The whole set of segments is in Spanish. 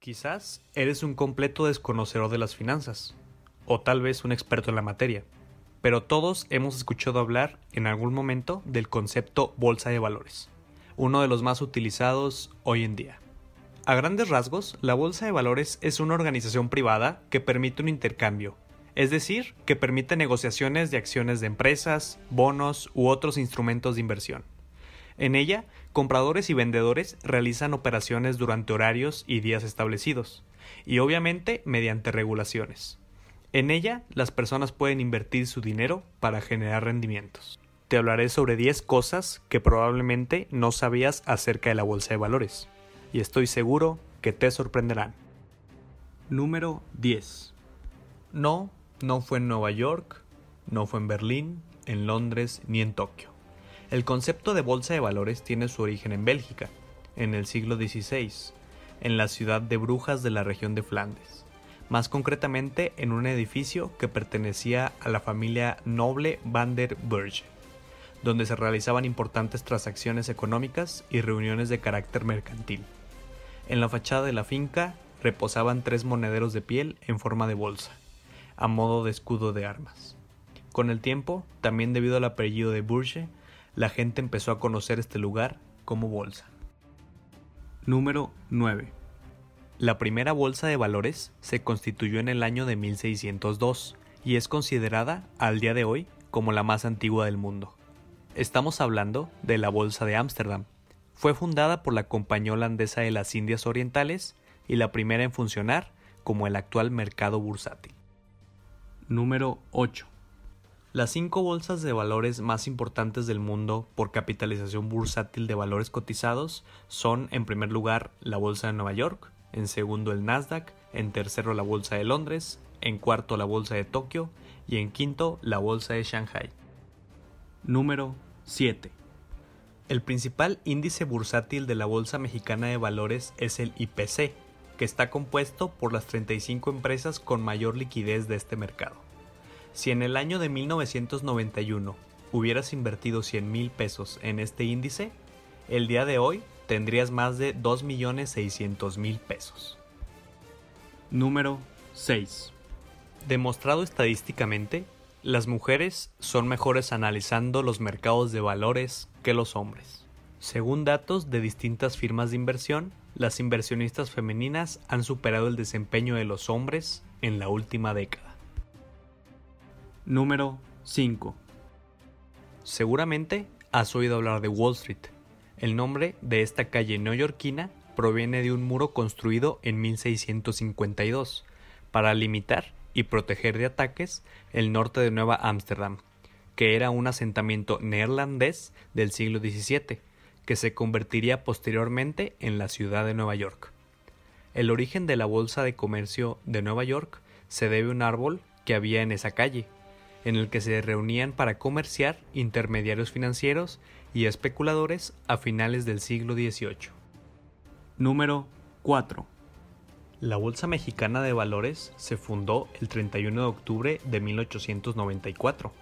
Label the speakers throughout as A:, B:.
A: Quizás eres un completo desconocedor de las finanzas, o tal vez un experto en la materia, pero todos hemos escuchado hablar en algún momento del concepto bolsa de valores, uno de los más utilizados hoy en día. A grandes rasgos, la bolsa de valores es una organización privada que permite un intercambio, es decir, que permite negociaciones de acciones de empresas, bonos u otros instrumentos de inversión. En ella, compradores y vendedores realizan operaciones durante horarios y días establecidos, y obviamente mediante regulaciones. En ella, las personas pueden invertir su dinero para generar rendimientos. Te hablaré sobre 10 cosas que probablemente no sabías acerca de la bolsa de valores, y estoy seguro que te sorprenderán. Número 10. No, no fue en Nueva York, no fue en Berlín, en Londres ni en Tokio. El concepto de bolsa de valores tiene su origen en Bélgica, en el siglo XVI, en la ciudad de Brujas de la región de Flandes, más concretamente en un edificio que pertenecía a la familia noble van der Burge, donde se realizaban importantes transacciones económicas y reuniones de carácter mercantil. En la fachada de la finca reposaban tres monederos de piel en forma de bolsa, a modo de escudo de armas. Con el tiempo, también debido al apellido de Burge, la gente empezó a conocer este lugar como bolsa. Número 9. La primera bolsa de valores se constituyó en el año de 1602 y es considerada al día de hoy como la más antigua del mundo. Estamos hablando de la Bolsa de Ámsterdam. Fue fundada por la Compañía Holandesa de las Indias Orientales y la primera en funcionar como el actual mercado bursátil. Número 8. Las cinco bolsas de valores más importantes del mundo por capitalización bursátil de valores cotizados son, en primer lugar, la Bolsa de Nueva York, en segundo el Nasdaq, en tercero la Bolsa de Londres, en cuarto la Bolsa de Tokio y en quinto la Bolsa de Shanghai. Número 7. El principal índice bursátil de la Bolsa Mexicana de Valores es el IPC, que está compuesto por las 35 empresas con mayor liquidez de este mercado. Si en el año de 1991 hubieras invertido 100 mil pesos en este índice, el día de hoy tendrías más de 2.600.000 pesos. Número 6. Demostrado estadísticamente, las mujeres son mejores analizando los mercados de valores que los hombres. Según datos de distintas firmas de inversión, las inversionistas femeninas han superado el desempeño de los hombres en la última década. Número 5. Seguramente has oído hablar de Wall Street. El nombre de esta calle neoyorquina proviene de un muro construido en 1652 para limitar y proteger de ataques el norte de Nueva Ámsterdam, que era un asentamiento neerlandés del siglo XVII, que se convertiría posteriormente en la ciudad de Nueva York. El origen de la Bolsa de Comercio de Nueva York se debe a un árbol que había en esa calle, en el que se reunían para comerciar intermediarios financieros y especuladores a finales del siglo XVIII. Número 4. La Bolsa Mexicana de Valores se fundó el 31 de octubre de 1894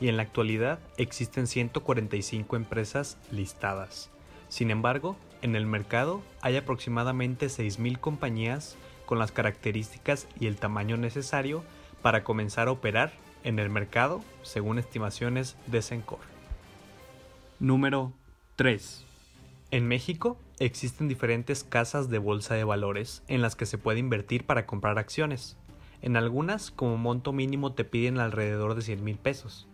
A: y en la actualidad existen 145 empresas listadas. Sin embargo, en el mercado hay aproximadamente 6.000 compañías con las características y el tamaño necesario para comenzar a operar en el mercado, según estimaciones de Sencor. Número 3. En México existen diferentes casas de bolsa de valores en las que se puede invertir para comprar acciones. En algunas, como monto mínimo, te piden alrededor de 100 mil pesos,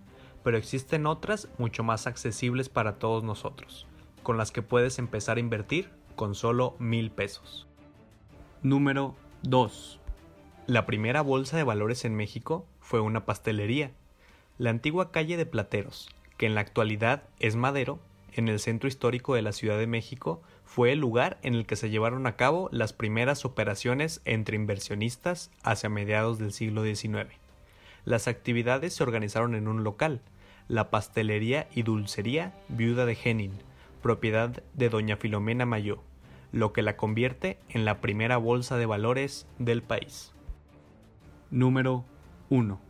A: pero existen otras mucho más accesibles para todos nosotros, con las que puedes empezar a invertir con solo mil pesos. Número 2. La primera bolsa de valores en México fue una pastelería. La antigua calle de Plateros, que en la actualidad es Madero, en el centro histórico de la Ciudad de México, fue el lugar en el que se llevaron a cabo las primeras operaciones entre inversionistas hacia mediados del siglo XIX. Las actividades se organizaron en un local, la pastelería y dulcería Viuda de Genin, propiedad de doña Filomena Mayó, lo que la convierte en la primera bolsa de valores del país. Número 1.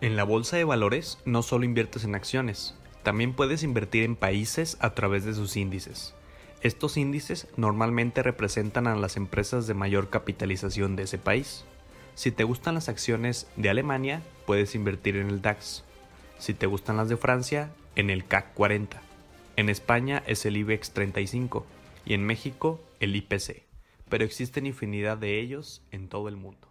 A: En la bolsa de valores no solo inviertes en acciones, también puedes invertir en países a través de sus índices. Estos índices normalmente representan a las empresas de mayor capitalización de ese país. Si te gustan las acciones de Alemania, puedes invertir en el DAX. Si te gustan las de Francia, en el CAC 40. En España es el IBEX 35 y en México el IPC, pero existen infinidad de ellos en todo el mundo.